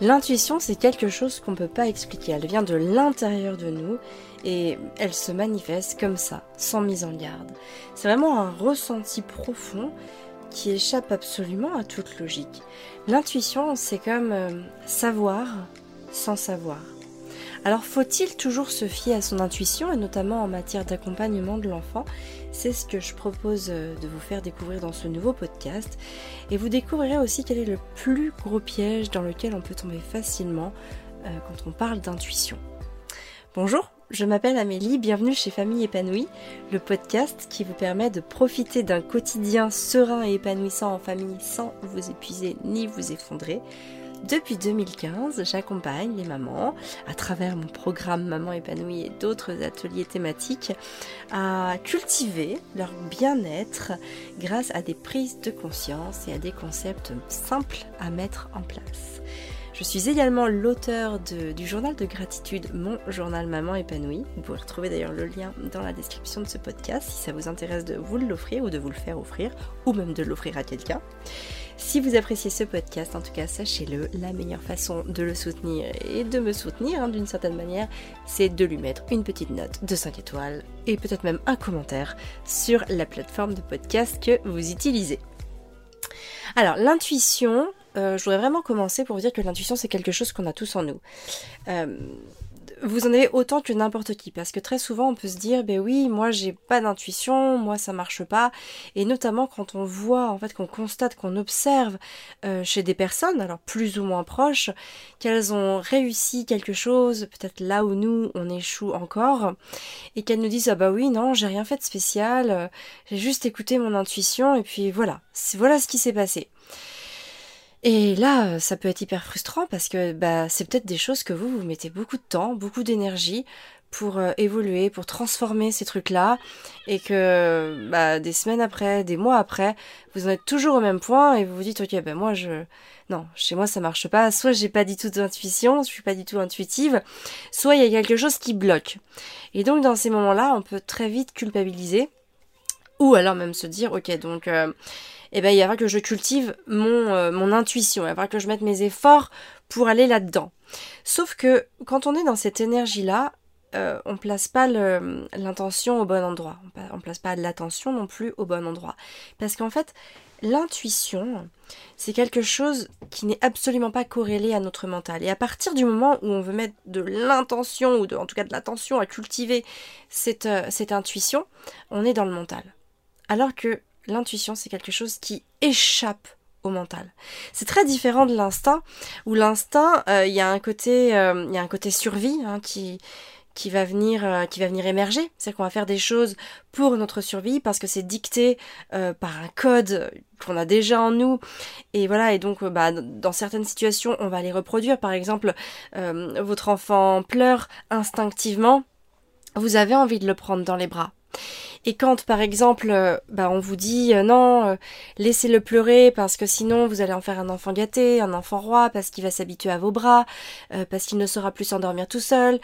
L'intuition, c'est quelque chose qu'on ne peut pas expliquer. Elle vient de l'intérieur de nous et elle se manifeste comme ça, sans mise en garde. C'est vraiment un ressenti profond qui échappe absolument à toute logique. L'intuition, c'est comme euh, savoir sans savoir. Alors faut-il toujours se fier à son intuition et notamment en matière d'accompagnement de l'enfant? C'est ce que je propose euh, de vous faire découvrir dans ce nouveau podcast. Et vous découvrirez aussi quel est le plus gros piège dans lequel on peut tomber facilement euh, quand on parle d'intuition. Bonjour, je m'appelle Amélie, bienvenue chez Famille épanouie, le podcast qui vous permet de profiter d'un quotidien serein et épanouissant en famille sans vous épuiser ni vous effondrer. Depuis 2015, j'accompagne les mamans à travers mon programme Maman épanouie et d'autres ateliers thématiques à cultiver leur bien-être grâce à des prises de conscience et à des concepts simples à mettre en place. Je suis également l'auteur du journal de gratitude Mon journal Maman épanouie. Vous pouvez retrouver d'ailleurs le lien dans la description de ce podcast si ça vous intéresse de vous l'offrir ou de vous le faire offrir ou même de l'offrir à quelqu'un. Si vous appréciez ce podcast, en tout cas, sachez-le, la meilleure façon de le soutenir et de me soutenir hein, d'une certaine manière, c'est de lui mettre une petite note de 5 étoiles et peut-être même un commentaire sur la plateforme de podcast que vous utilisez. Alors, l'intuition, euh, je voudrais vraiment commencer pour vous dire que l'intuition, c'est quelque chose qu'on a tous en nous. Euh, vous en avez autant que n'importe qui, parce que très souvent on peut se dire, ben oui, moi j'ai pas d'intuition, moi ça marche pas, et notamment quand on voit, en fait, qu'on constate, qu'on observe euh, chez des personnes, alors plus ou moins proches, qu'elles ont réussi quelque chose, peut-être là où nous on échoue encore, et qu'elles nous disent, ah bah oui, non, j'ai rien fait de spécial, j'ai juste écouté mon intuition, et puis voilà, voilà ce qui s'est passé. Et là, ça peut être hyper frustrant parce que bah, c'est peut-être des choses que vous, vous mettez beaucoup de temps, beaucoup d'énergie pour euh, évoluer, pour transformer ces trucs-là, et que bah, des semaines après, des mois après, vous en êtes toujours au même point et vous vous dites ok ben moi je non chez moi ça marche pas, soit j'ai pas du tout d'intuition, je suis pas du tout intuitive, soit il y a quelque chose qui bloque. Et donc dans ces moments-là, on peut très vite culpabiliser ou alors même se dire ok donc euh, eh ben, il va falloir que je cultive mon, euh, mon intuition, il va falloir que je mette mes efforts pour aller là-dedans. Sauf que quand on est dans cette énergie-là, euh, on place pas l'intention au bon endroit. On, place pas l'attention non plus au bon endroit. Parce qu'en fait, l'intuition, c'est quelque chose qui n'est absolument pas corrélé à notre mental. Et à partir du moment où on veut mettre de l'intention, ou en tout cas de l'attention à cultiver cette, euh, cette intuition, on est dans le mental. Alors que l'intuition, c'est quelque chose qui échappe au mental. C'est très différent de l'instinct, où l'instinct, euh, il y a un côté, euh, il y a un côté survie hein, qui qui va venir euh, qui va venir émerger. C'est-à-dire qu'on va faire des choses pour notre survie parce que c'est dicté par un code qu'on a déjà en nous. Et voilà et donc bah, dans certaines situations on va les reproduire. Par exemple votre enfant pleure instinctivement. Vous avez envie de le prendre dans les bras et quand par exemple euh, bah, on vous dit euh, non, euh, laissez-le pleurer parce que sinon vous allez en faire un enfant gâté, un enfant roi parce qu'il va s'habituer à vos bras, parce qu'il ne saura plus s'endormir tout seul,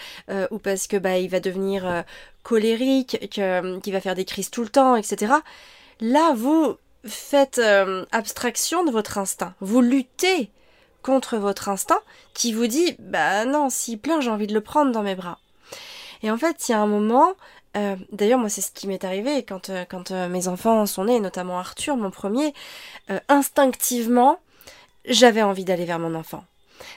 ou parce que bah il va devenir colérique, qu'il va faire des crises tout le temps, etc. Là vous faites abstraction de votre instinct, vous luttez contre votre instinct qui vous dit bah non s'il pleure j'ai envie de le prendre dans mes bras. Et en fait, il y a un moment, euh, d'ailleurs, moi, c'est ce qui m'est arrivé quand, euh, euh, mes enfants sont nés, notamment Arthur, mon premier. instinctivement, j'avais envie d'aller vers mon enfant.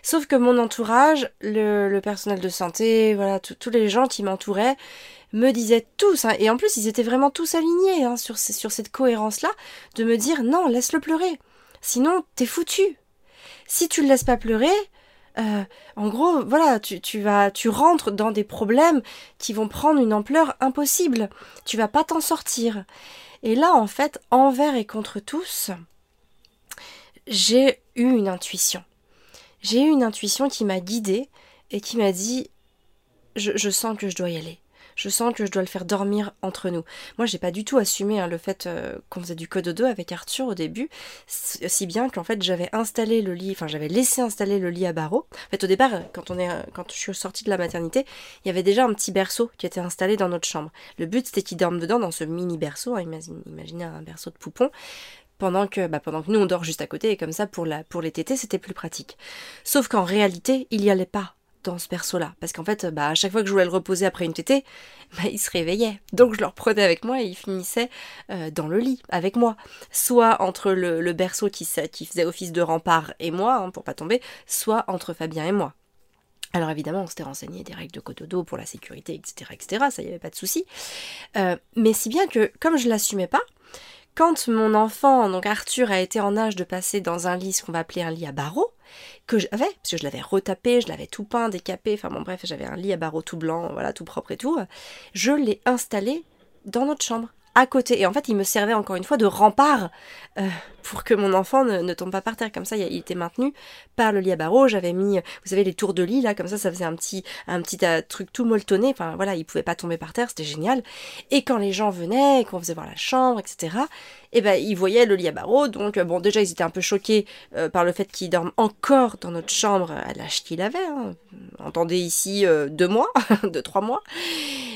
Sauf que mon entourage, le, personnel de santé, voilà, tous les gens qui m'entouraient, me disaient tous, hein, et en plus ils étaient vraiment tous alignés hein, sur, sur cette cohérence-là, de me dire non, laisse-le pleurer. Sinon, t'es foutu. Si tu le laisses pas pleurer, euh, en gros, voilà, tu, vas, tu rentres dans des problèmes qui vont prendre une ampleur impossible. Tu vas pas t'en sortir. Et là, en fait, envers et contre tous, j'ai eu une intuition. J'ai eu une intuition qui m'a guidée et qui m'a dit, je sens que je dois y aller je sens que je dois le faire dormir entre nous. Moi, j'ai pas du tout assumé hein, le fait euh, qu'on faisait du code 2 avec Arthur au début, si bien qu'en fait, j'avais installé le lit, enfin, j'avais laissé installer le lit à barreaux. En fait, au départ, quand on est, quand je suis sortie de la maternité, il y avait déjà un petit berceau qui était installé dans notre chambre. Le but, c'était qu'il dorme dedans, dans ce mini berceau. Hein, imaginez un berceau de poupon pendant que, bah, pendant que nous on dort juste à côté et comme ça pour, la, pour les tétés c'était plus pratique. Sauf qu'en réalité il n'y allait pas dans ce perso-là. Parce qu'en fait, bah, à chaque fois que je voulais le reposer après une tétée, bah, il se réveillait. Donc je le reprenais avec moi et il finissait euh, dans le lit avec moi. Soit entre le, berceau qui, faisait office de rempart et moi, hein, pour pas tomber, soit entre Fabien et moi. Alors évidemment, on s'était renseigné des règles de cotodo pour la sécurité, etc., etc. Ça y avait pas de souci. Euh, mais si bien que, comme je l'assumais pas, quand mon enfant, donc Arthur, a été en âge de passer dans un lit, ce qu'on va appeler un lit à barreaux, que j'avais, parce que je l'avais retapé, je l'avais tout peint, décapé, enfin bon bref, j'avais un lit à barreaux tout blanc, voilà, tout propre et tout, je l'ai installé dans notre chambre à côté. Et en fait, il me servait encore une fois de rempart euh, pour que mon enfant ne, tombe pas par terre. Comme ça, il était maintenu par le lit à barreaux. J'avais mis, vous savez, les tours de lit, là, comme ça, ça faisait un petit, euh, truc tout molletonné. Enfin, voilà, il pouvait pas tomber par terre, c'était génial. Et quand les gens venaient, qu'on faisait voir la chambre, etc., eh ben, ils voyaient le lit à barreaux. Donc, bon, déjà, ils étaient un peu choqués euh, par le fait qu'il dorme encore dans notre chambre à l'âge qu'il avait. Hein. Entendez ici deux mois, deux, trois mois.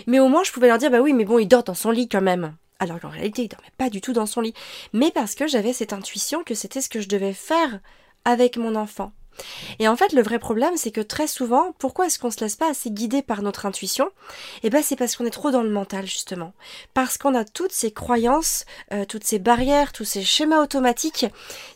Mais au moins, je pouvais leur dire, bah oui, mais bon, il dort dans son lit quand même alors qu'en réalité il dormait pas du tout dans son lit, mais parce que j'avais cette intuition que c'était ce que je devais faire avec mon enfant. Et en fait, le vrai problème, c'est que très souvent, pourquoi est-ce qu'on se laisse pas assez guider par notre intuition? Eh ben, c'est parce qu'on est trop dans le mental, justement. Parce qu'on a toutes ces croyances, euh, toutes ces barrières, tous ces schémas automatiques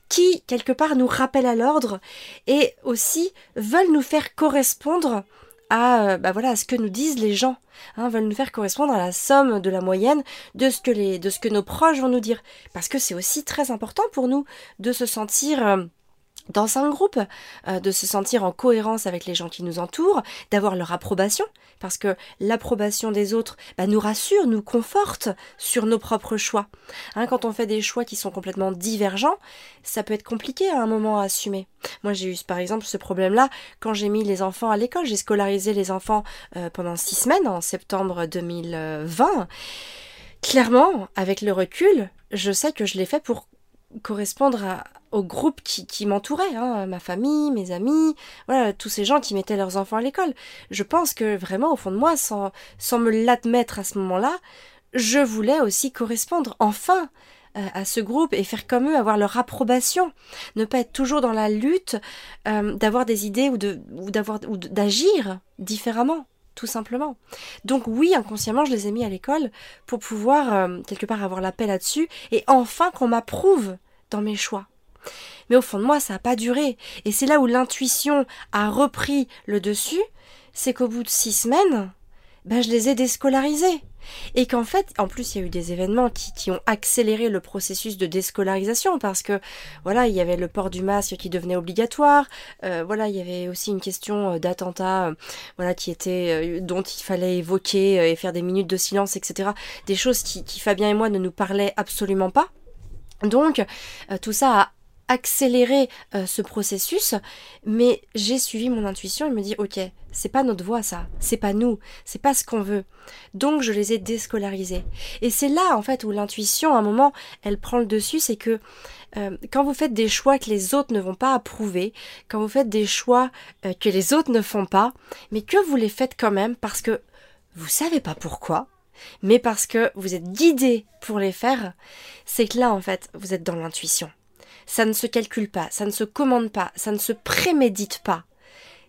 qui, quelque part, nous rappellent à l'ordre et aussi veulent nous faire correspondre à, euh, bah voilà, ce que nous disent les gens, hein, veulent nous faire correspondre à la somme de la moyenne de ce que les, de ce que nos proches vont nous dire, parce que c'est aussi très important pour nous de se sentir euh, dans un groupe, euh, de se sentir en cohérence avec les gens qui nous entourent, d'avoir leur approbation, parce que l'approbation des autres bah, nous rassure, nous conforte sur nos propres choix. Hein, quand on fait des choix qui sont complètement divergents, ça peut être compliqué à un moment à assumer. Moi j'ai eu par exemple ce problème-là quand j'ai mis les enfants à l'école, j'ai scolarisé les enfants euh, pendant six semaines en septembre 2020. Clairement, avec le recul, je sais que je l'ai fait pour correspondre au groupe qui, m'entourait, hein, ma famille, mes amis, voilà, tous ces gens qui mettaient leurs enfants à l'école. Je pense que vraiment, au fond de moi, sans, sans me l'admettre à ce moment-là, je voulais aussi correspondre, enfin, euh, à ce groupe et faire comme eux, avoir leur approbation, ne pas être toujours dans la lutte euh, d'avoir des idées ou ou d'agir différemment tout simplement. Donc oui, inconsciemment, je les ai mis à l'école pour pouvoir euh, quelque part avoir la paix là-dessus et enfin qu'on m'approuve dans mes choix. Mais au fond de moi, ça n'a pas duré. Et c'est là où l'intuition a repris le dessus, c'est qu'au bout de six semaines, ben, je les ai déscolarisés. Et qu'en fait, en plus, il y a eu des événements qui, ont accéléré le processus de déscolarisation parce que, voilà, il y avait le port du masque qui devenait obligatoire. Euh, voilà, il y avait aussi une question euh, d'attentat, euh, voilà, qui était dont il fallait évoquer et faire des minutes de silence, etc. Des choses qui, qui Fabien et moi ne nous parlaient absolument pas. Donc, tout ça a accélérer euh, ce processus, mais j'ai suivi mon intuition et me dit ok, c'est pas notre voix ça, c'est pas nous, c'est pas ce qu'on veut. Donc je les ai déscolarisés. Et c'est là en fait où l'intuition, à un moment, elle prend le dessus, c'est que euh, quand vous faites des choix que les autres ne vont pas approuver, quand vous faites des choix euh, que les autres ne font pas, mais que vous les faites quand même parce que vous savez pas pourquoi, mais parce que vous êtes guidé pour les faire, c'est que là en fait vous êtes dans l'intuition ça ne se calcule pas, ça ne se commande pas, ça ne se prémédite pas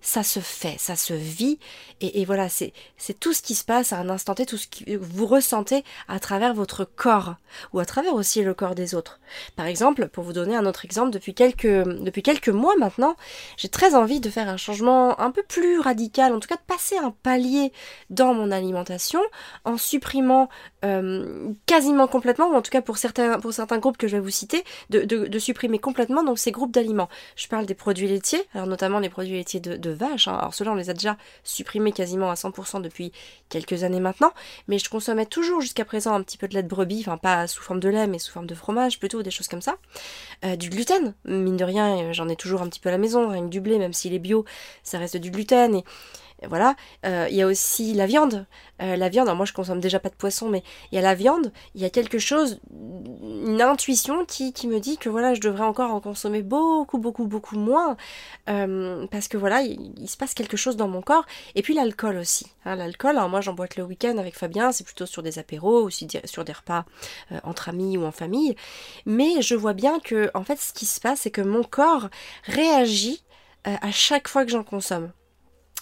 ça se fait, ça se vit, et, voilà, c'est tout ce qui se passe à un instant T, tout ce que vous ressentez à travers votre corps, ou à travers aussi le corps des autres. Par exemple, pour vous donner un autre exemple, depuis quelques, depuis quelques mois maintenant, j'ai très envie de faire un changement un peu plus radical, en tout cas de passer un palier dans mon alimentation, en supprimant euh, quasiment complètement, ou en tout cas pour certains, pour certains groupes que je vais vous citer, de, de, supprimer complètement donc ces groupes d'aliments. Je parle des produits laitiers, alors notamment les produits laitiers de vaches. Hein. Alors ceux-là, on les a déjà supprimés quasiment à 100% depuis quelques années maintenant, mais je consommais toujours jusqu'à présent un petit peu de lait de brebis, enfin pas sous forme de lait, mais sous forme de fromage plutôt, des choses comme ça. Euh, du gluten, mine de rien, j'en ai toujours un petit peu à la maison, rien que du blé, même s'il est bio, ça reste du gluten. Et voilà. Euh, il y a aussi la viande. Euh, la viande, alors moi je consomme déjà pas de poisson, mais il y a la viande. Il y a quelque chose, une intuition qui, qui, me dit que voilà, je devrais encore en consommer beaucoup, beaucoup, beaucoup moins. Euh, parce que voilà, il, se passe quelque chose dans mon corps. Et puis l'alcool aussi. Hein, l'alcool, alors moi j'en bois le week-end avec Fabien, c'est plutôt sur des apéros, aussi sur des repas entre amis ou en famille. Mais je vois bien que, en fait, ce qui se passe, c'est que mon corps réagit à chaque fois que j'en consomme.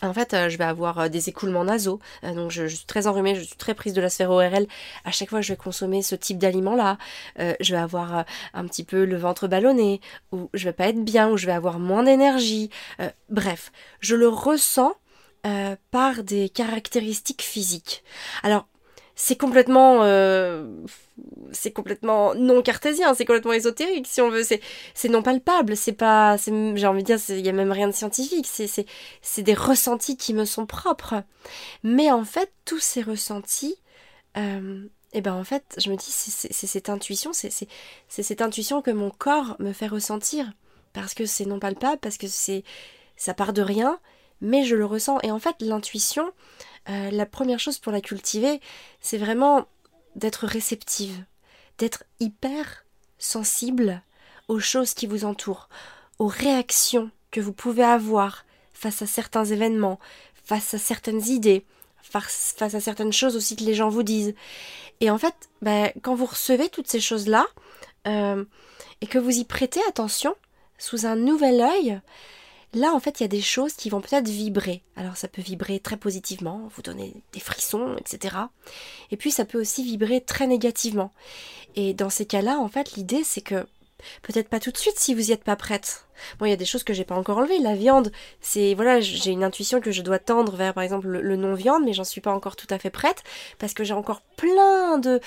En fait, euh, je vais avoir euh, des écoulements nasaux, euh, donc je, suis très enrhumée, je suis très prise de la sphère ORL. À chaque fois je vais consommer ce type d'aliment-là, je vais avoir un petit peu le ventre ballonné, ou je vais pas être bien, ou je vais avoir moins d'énergie. bref, je le ressens par des caractéristiques physiques. Alors, c'est complètement euh, c'est complètement non cartésien c'est complètement ésotérique si on veut. C'est c'est non palpable c'est pas j'ai envie de dire il y a même rien de scientifique c'est c'est c'est des ressentis qui me sont propres. Mais en fait tous ces ressentis euh, et eh ben en fait je me dis c'est cette intuition c'est c'est cette intuition que mon corps me fait ressentir. Parce que c'est non palpable parce que c'est ça part de rien mais je le ressens. Et en fait l'intuition euh, la première chose pour la cultiver, c'est vraiment d'être réceptive, d'être hyper sensible aux choses qui vous entourent, aux réactions que vous pouvez avoir face à certains événements, face à certaines idées, face, à certaines choses aussi que les gens vous disent. Et en fait, ben, quand vous recevez toutes ces choses-là, euh, et que vous y prêtez attention, sous un nouvel œil, Là, en fait, il y a des choses qui vont peut-être vibrer. Alors, ça peut vibrer très positivement, vous donner des frissons, etc. Et puis, ça peut aussi vibrer très négativement. Et dans ces cas-là, en fait, l'idée, c'est que peut-être pas tout de suite si vous n'y êtes pas prête. Bon, il y a des choses que j'ai pas encore enlevées. La viande, c'est voilà, j'ai une intuition que je dois tendre vers, par exemple, le non-viande, mais j'en suis pas encore tout à fait prête parce que j'ai encore plein de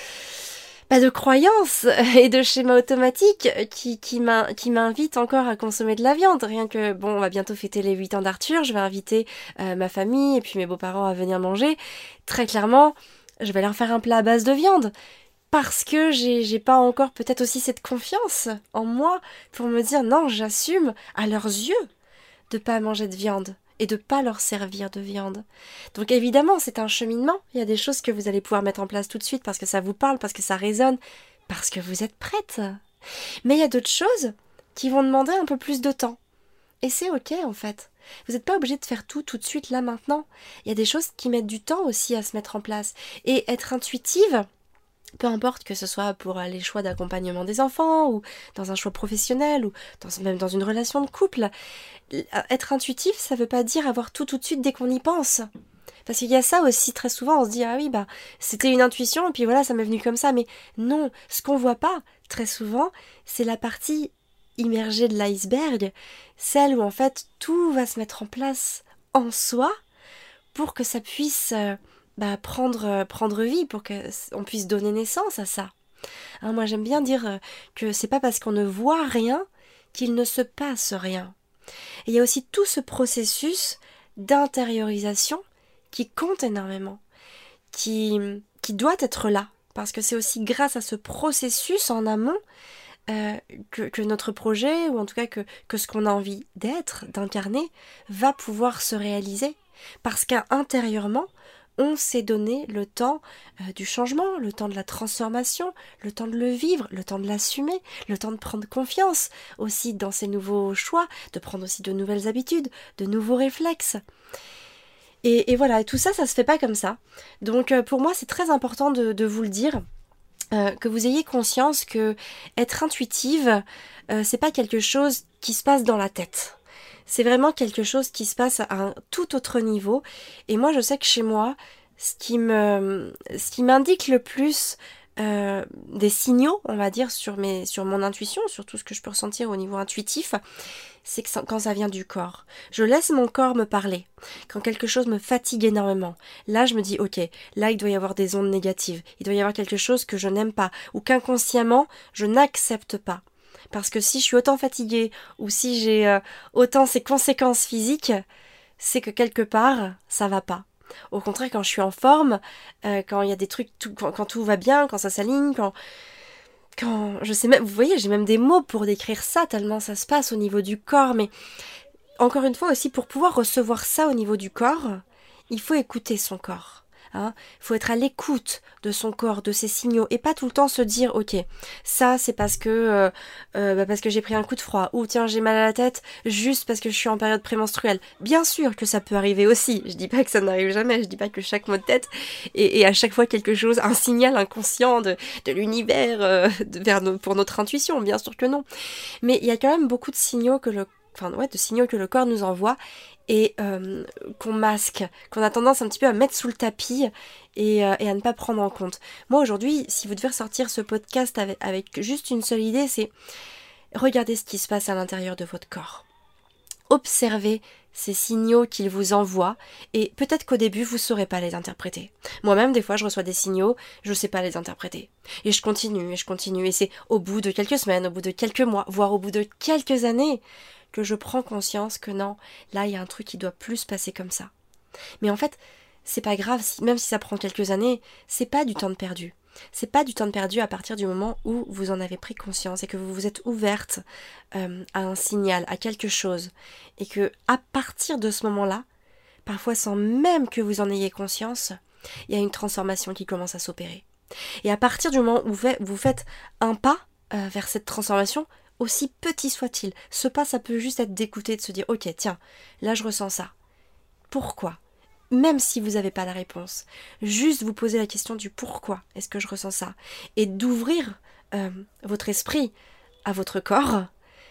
de croyances et de schémas automatiques qui, qui m'invitent encore à consommer de la viande. Rien que, bon, on va bientôt fêter les 8 ans d'Arthur, je vais inviter euh, ma famille et puis mes beaux-parents à venir manger. Très clairement, je vais leur faire un plat à base de viande. Parce que j'ai pas encore peut-être aussi cette confiance en moi pour me dire non, j'assume à leurs yeux de pas manger de viande et de pas leur servir de viande. Donc évidemment, c'est un cheminement. Il y a des choses que vous allez pouvoir mettre en place tout de suite parce que ça vous parle, parce que ça résonne, parce que vous êtes prête. Mais il y a d'autres choses qui vont demander un peu plus de temps. Et c'est ok en fait. Vous n'êtes pas obligé de faire tout tout de suite là maintenant. Il y a des choses qui mettent du temps aussi à se mettre en place. Et être intuitive, peu importe que ce soit pour les choix d'accompagnement des enfants ou dans un choix professionnel ou même dans une relation de couple, être intuitif, ça veut pas dire avoir tout tout de suite dès qu'on y pense. Parce qu'il y a ça aussi très souvent, on se dit ah oui bah c'était une intuition et puis voilà ça m'est venu comme ça, mais non, ce qu'on voit pas très souvent, c'est la partie immergée de l'iceberg, celle où en fait tout va se mettre en place en soi pour que ça puisse euh, bah, prendre, euh, prendre vie pour qu'on puisse donner naissance à ça. Hein, moi j'aime bien dire euh, que c'est pas parce qu'on ne voit rien qu'il ne se passe rien. Il y a aussi tout ce processus d'intériorisation qui compte énormément, qui, qui doit être là, parce que c'est aussi grâce à ce processus en amont euh, que, que, notre projet, ou en tout cas que, que ce qu'on a envie d'être, d'incarner, va pouvoir se réaliser. Parce qu'intérieurement, on s'est donné le temps euh, du changement, le temps de la transformation, le temps de le vivre, le temps de l'assumer, le temps de prendre confiance aussi dans ces nouveaux choix, de prendre aussi de nouvelles habitudes, de nouveaux réflexes. Et, voilà, tout ça, ça se fait pas comme ça. Donc euh, pour moi, c'est très important de, vous le dire. Euh, que vous ayez conscience que être intuitive, c'est pas quelque chose qui se passe dans la tête c'est vraiment quelque chose qui se passe à un tout autre niveau. Et moi, je sais que chez moi, ce qui me, m'indique le plus euh, des signaux, on va dire, sur mon intuition, sur tout ce que je peux ressentir au niveau intuitif, c'est que quand ça vient du corps. Je laisse mon corps me parler. Quand quelque chose me fatigue énormément, là je me dis ok, là il doit y avoir des ondes négatives, il doit y avoir quelque chose que je n'aime pas, ou qu'inconsciemment je n'accepte pas. Parce que si je suis autant fatiguée ou si j'ai euh, autant ces conséquences physiques, c'est que quelque part, ça va pas. Au contraire, quand je suis en forme, euh, quand il y a des trucs, quand, tout va bien, quand ça s'aligne, quand, quand, je sais même, vous voyez, j'ai même des mots pour décrire ça tellement ça se passe au niveau du corps. Mais encore une fois aussi, pour pouvoir recevoir ça au niveau du corps, il faut écouter son corps. Il hein. faut être à l'écoute de son corps, de ses signaux, et pas tout le temps se dire ok, ça c'est parce que euh, euh, bah, parce que j'ai pris un coup de froid, ou tiens j'ai mal à la tête juste parce que je suis en période prémenstruelle. Bien sûr que ça peut arriver aussi. Je dis pas que ça n'arrive jamais. Je dis pas que chaque mot de tête est, à chaque fois quelque chose, un signal inconscient de, l'univers euh, vers pour notre intuition. Bien sûr que non. Mais il y a quand même beaucoup de signaux que le de signaux que le corps nous envoie et euh, qu'on masque, qu'on a tendance un petit peu à mettre sous le tapis et, euh, à ne pas prendre en compte. Moi aujourd'hui, si vous devez ressortir ce podcast avec, juste une seule idée, c'est regardez ce qui se passe à l'intérieur de votre corps. Observez ces signaux qu'il vous envoie et peut-être qu'au début vous ne saurez pas les interpréter. Moi-même des fois je reçois des signaux, je ne sais pas les interpréter. Et je continue et je continue et c'est au bout de quelques semaines, au bout de quelques mois, voire au bout de quelques années que je prends conscience que non, là il y a un truc qui doit plus se passer comme ça. Mais en fait, c'est pas grave, même si ça prend quelques années, c'est pas du temps de perdu. C'est pas du temps de perdu à partir du moment où vous en avez pris conscience et que vous vous êtes ouverte euh, à un signal, à quelque chose, et que à partir de ce moment-là, parfois sans même que vous en ayez conscience, il y a une transformation qui commence à s'opérer. Et à partir du moment où vous faites un pas euh, vers cette transformation, aussi petit soit-il. Ce pas, ça peut juste être d'écouter, de se dire, ok, tiens, là je ressens ça. Pourquoi? Même si vous n'avez pas la réponse, juste vous poser la question du pourquoi est-ce que je ressens ça et d'ouvrir euh, votre esprit à votre corps,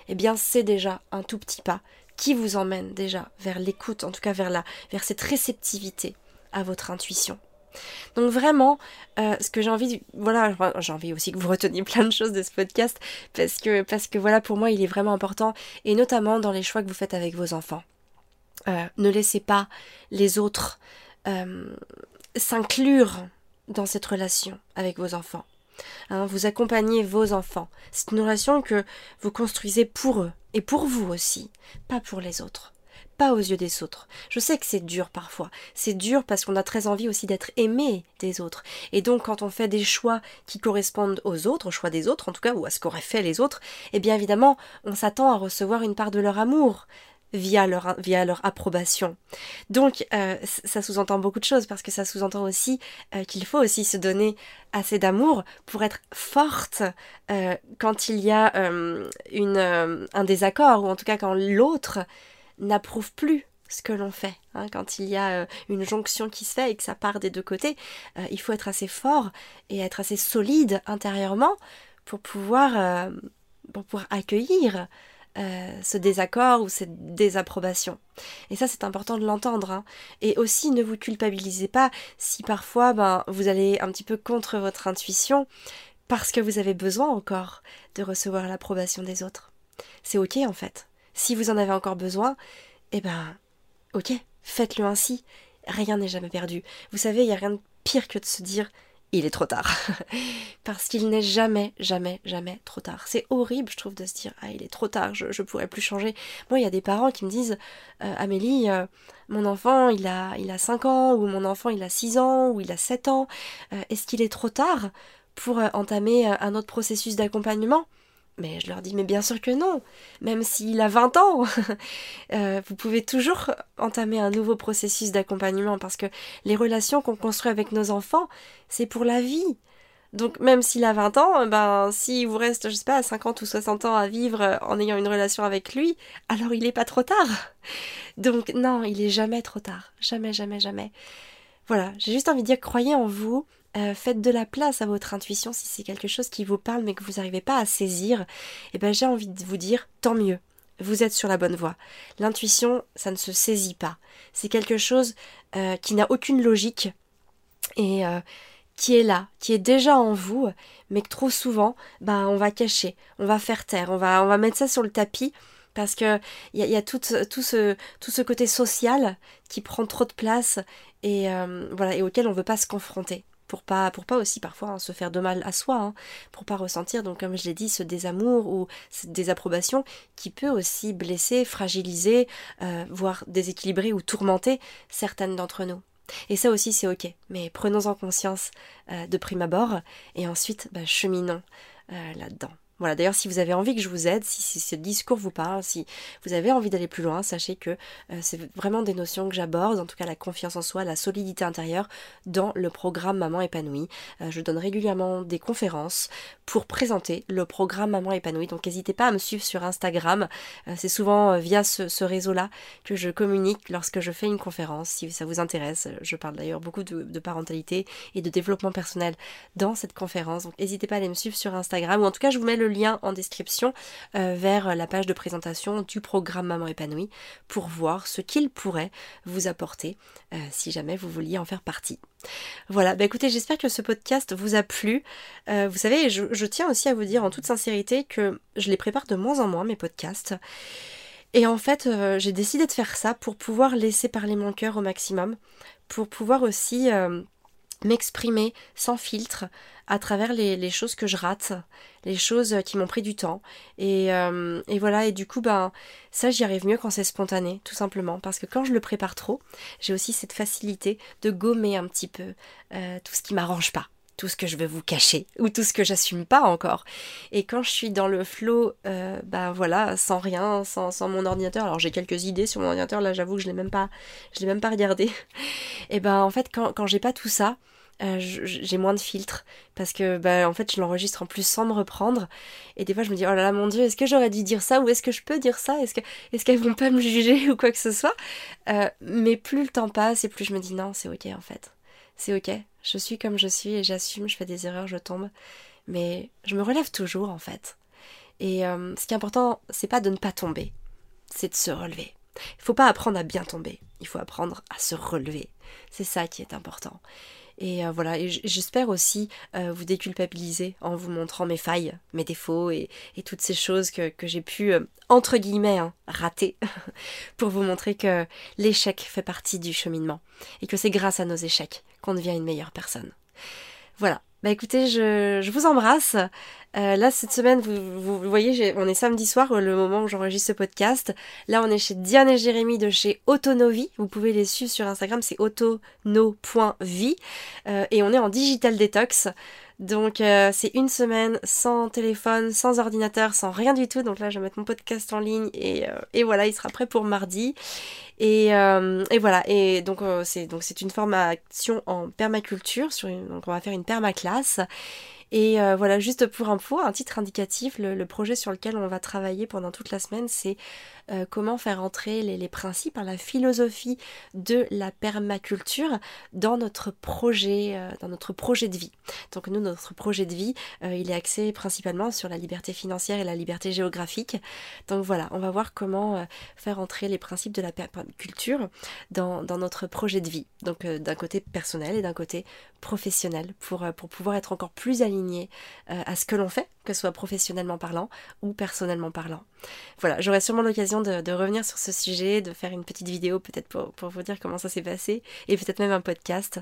eh bien c'est déjà un tout petit pas qui vous emmène déjà vers l'écoute, en tout cas vers la, vers cette réceptivité à votre intuition. Donc vraiment, euh, ce que j'ai envie, voilà, j'ai envie aussi que vous reteniez plein de choses de ce podcast parce que parce que voilà pour moi il est vraiment important et notamment dans les choix que vous faites avec vos enfants. Euh, ne laissez pas les autres euh, s'inclure dans cette relation avec vos enfants. Hein, vous accompagnez vos enfants. C'est une relation que vous construisez pour eux et pour vous aussi, pas pour les autres aux yeux des autres. Je sais que c'est dur parfois. C'est dur parce qu'on a très envie aussi d'être aimé des autres. Et donc quand on fait des choix qui correspondent aux autres, au choix des autres en tout cas, ou à ce qu'auraient fait les autres, eh bien évidemment, on s'attend à recevoir une part de leur amour via leur, via leur approbation. Donc euh, ça sous-entend beaucoup de choses parce que ça sous-entend aussi euh, qu'il faut aussi se donner assez d'amour pour être forte euh, quand il y a une, un désaccord ou en tout cas quand l'autre n'approuve plus ce que l'on fait. Hein. quand il y a euh, une jonction qui se fait et que ça part des deux côtés, euh, il faut être assez fort et être assez solide intérieurement pour pouvoir, euh, pour pouvoir accueillir ce désaccord ou cette désapprobation. Et ça, c'est important de l'entendre. Hein. Et aussi, ne vous culpabilisez pas si parfois ben, vous allez un petit peu contre votre intuition parce que vous avez besoin encore de recevoir l'approbation des autres. C'est ok en fait. Si vous en avez encore besoin, eh ben, ok, faites-le ainsi. Rien n'est jamais perdu. Vous savez, il n'y a rien de pire que de se dire il est trop tard. Parce qu'il n'est jamais, jamais, jamais trop tard. C'est horrible, je trouve, de se dire ah, il est trop tard, je ne pourrais plus changer. Moi, il y a des parents qui me disent euh, Amélie, euh, mon enfant, il a, il a 5 ans, ou mon enfant, il a 6 ans, ou il a 7 ans. Euh, est-ce qu'il est trop tard pour entamer un autre processus d'accompagnement? Mais je leur dis, mais bien sûr que non, même s'il a 20 ans, euh, vous pouvez toujours entamer un nouveau processus d'accompagnement parce que les relations qu'on construit avec nos enfants, c'est pour la vie. Donc même s'il a 20 ans, ben s'il vous reste, je sais pas, 50 ou 60 ans à vivre en ayant une relation avec lui, alors il n'est pas trop tard. Donc non, il est jamais trop tard. Jamais, jamais, jamais. Voilà, j'ai juste envie de dire, croyez en vous, euh, faites de la place à votre intuition si c'est quelque chose qui vous parle mais que vous n'arrivez pas à saisir. Et eh ben j'ai envie de vous dire tant mieux. Vous êtes sur la bonne voie. L'intuition, ça ne se saisit pas. C'est quelque chose euh, qui n'a aucune logique et euh, qui est là, qui est déjà en vous, mais que trop souvent, ben on va cacher, on va faire taire, on va, on va mettre ça sur le tapis parce que il y a, tout, tout, ce, tout ce côté social qui prend trop de place et voilà et auquel on ne veut pas se confronter pour pas pour pas aussi parfois hein, se faire de mal à soi, hein, pour pas ressentir donc comme je l'ai dit ce désamour ou cette désapprobation qui peut aussi blesser, fragiliser, euh, voire déséquilibrer ou tourmenter certaines d'entre nous. Et ça aussi c'est ok, mais prenons en conscience euh, de prime abord et ensuite bah, cheminons euh, là-dedans. Voilà, d'ailleurs, si vous avez envie que je vous aide, si, ce discours vous parle, si vous avez envie d'aller plus loin, sachez que euh, c'est vraiment des notions que j'aborde, en tout cas la confiance en soi, la solidité intérieure, dans le programme Maman épanouie. Euh, je donne régulièrement des conférences pour présenter le programme Maman épanouie, donc n'hésitez pas à me suivre sur Instagram. Euh, c'est souvent via ce, réseau-là que je communique lorsque je fais une conférence, si ça vous intéresse. Je parle d'ailleurs beaucoup de, de parentalité et de développement personnel dans cette conférence, donc n'hésitez pas à aller me suivre sur Instagram, ou en tout cas je vous mets le lien en description euh, vers la page de présentation du programme Maman épanouie pour voir ce qu'il pourrait vous apporter euh, si jamais vous vouliez en faire partie. Voilà, bah écoutez, j'espère que ce podcast vous a plu. Euh, vous savez, je, tiens aussi à vous dire en toute sincérité que je les prépare de moins en moins, mes podcasts. Et en fait, j'ai décidé de faire ça pour pouvoir laisser parler mon cœur au maximum, pour pouvoir aussi m'exprimer sans filtre à travers les, choses que je rate, les choses qui m'ont pris du temps. Et, euh, et, voilà, et du coup, ben, ça, j'y arrive mieux quand c'est spontané, tout simplement. Parce que quand je le prépare trop, j'ai aussi cette facilité de gommer un petit peu euh, tout ce qui m'arrange pas. Tout ce que je veux vous cacher ou tout ce que j'assume pas encore. Et quand je suis dans le flow, euh, ben voilà, sans rien, sans, sans mon ordinateur. Alors j'ai quelques idées sur mon ordinateur. Là, j'avoue que je l'ai même pas, je l'ai même pas regardé. Et ben en fait, quand, quand j'ai pas tout ça, euh, j'ai moins de filtres parce que bah, en fait je l'enregistre en plus sans me reprendre. Et des fois je me dis oh là là mon dieu est-ce que j'aurais dû dire ça ou est-ce que je peux dire ça? Est-ce que est-ce qu'elles vont pas me juger ou quoi que ce soit? Euh, mais plus le temps passe et plus je me dis non c'est ok en fait. C'est ok. Je suis comme je suis et j'assume je fais des erreurs je tombe. Mais je me relève toujours en fait. Et euh, ce qui est important c'est pas de ne pas tomber. C'est de se relever. Il faut pas apprendre à bien tomber. Il faut apprendre à se relever. C'est ça qui est important et euh, voilà, j'espère aussi euh, vous déculpabiliser en vous montrant mes failles, mes défauts et, toutes ces choses que, j'ai pu, euh, entre guillemets, hein, rater, pour vous montrer que l'échec fait partie du cheminement et que c'est grâce à nos échecs qu'on devient une meilleure personne. Voilà, bah écoutez, je, je vous embrasse. Euh, là, cette semaine, vous, vous, voyez, on est samedi soir, le moment où j'enregistre ce podcast. Là, on est chez Diane et Jérémy de chez Autonovi. Vous pouvez les suivre sur Instagram, c'est autono.vie. Euh, et on est en digital detox. Donc euh, c'est une semaine sans téléphone, sans ordinateur, sans rien du tout. Donc là je vais mettre mon podcast en ligne et, euh, et voilà, il sera prêt pour mardi. Et, euh, et voilà, et donc c'est donc c'est une formation en permaculture, sur donc on va faire une permaclasse. Et euh, voilà, juste pour info, un titre indicatif, le, projet sur lequel on va travailler pendant toute la semaine, c'est euh, comment faire entrer les, principes, la philosophie de la permaculture dans notre projet, euh, dans notre projet de vie. Donc nous, notre projet de vie, il est axé principalement sur la liberté financière et la liberté géographique. Donc voilà, on va voir comment faire entrer les principes de la permaculture dans, dans notre projet de vie. Donc d'un côté personnel et d'un côté professionnel pour, pour pouvoir être encore plus aligné euh, à ce que l'on fait, que ce soit professionnellement parlant ou personnellement parlant. Voilà, j'aurai sûrement l'occasion de, revenir sur ce sujet, de faire une petite vidéo peut-être pour, vous dire comment ça s'est passé, et peut-être même un podcast.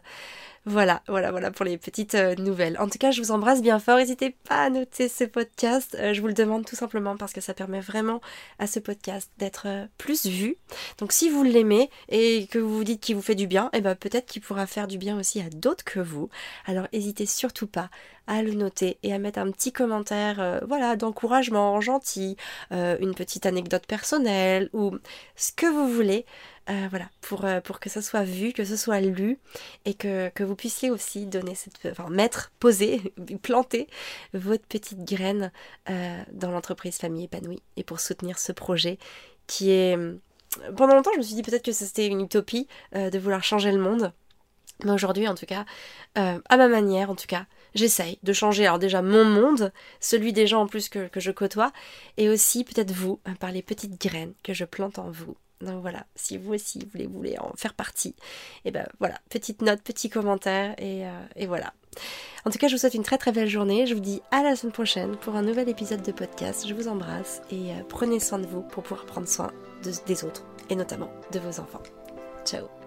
Voilà, voilà, voilà pour les petites euh, nouvelles. En tout cas, je vous embrasse bien fort. N'hésitez pas à noter ce podcast. Euh, je vous le demande tout simplement parce que ça permet vraiment à ce podcast d'être plus vu. Donc si vous l'aimez et que vous vous dites qu'il vous fait du bien, et eh ben peut-être qu'il pourra faire du bien aussi à d'autres que vous. Alors n'hésitez surtout pas à le noter et à mettre un petit commentaire, euh, voilà, d'encouragement gentil, euh, une petite anecdote personnelle ou ce que vous voulez. Euh, voilà, pour, que ça soit vu, que ce soit lu et que, que vous puissiez aussi donner cette, enfin, mettre, poser, planter votre petite graine dans l'entreprise Famille épanouie et pour soutenir ce projet qui est. Pendant longtemps, je me suis dit peut-être que c'était une utopie de vouloir changer le monde. Mais aujourd'hui, en tout cas, à ma manière, en tout cas, j'essaye de changer alors déjà mon monde, celui des gens en plus que, je côtoie, et aussi peut-être vous, hein, par les petites graines que je plante en vous. Donc voilà, si vous aussi vous voulez, en faire partie, et eh ben voilà, petite note, petit commentaire, et, euh, et voilà. En tout cas, je vous souhaite une très très belle journée. Je vous dis à la semaine prochaine pour un nouvel épisode de podcast. Je vous embrasse et euh, prenez soin de vous pour pouvoir prendre soin des autres et notamment de vos enfants. Ciao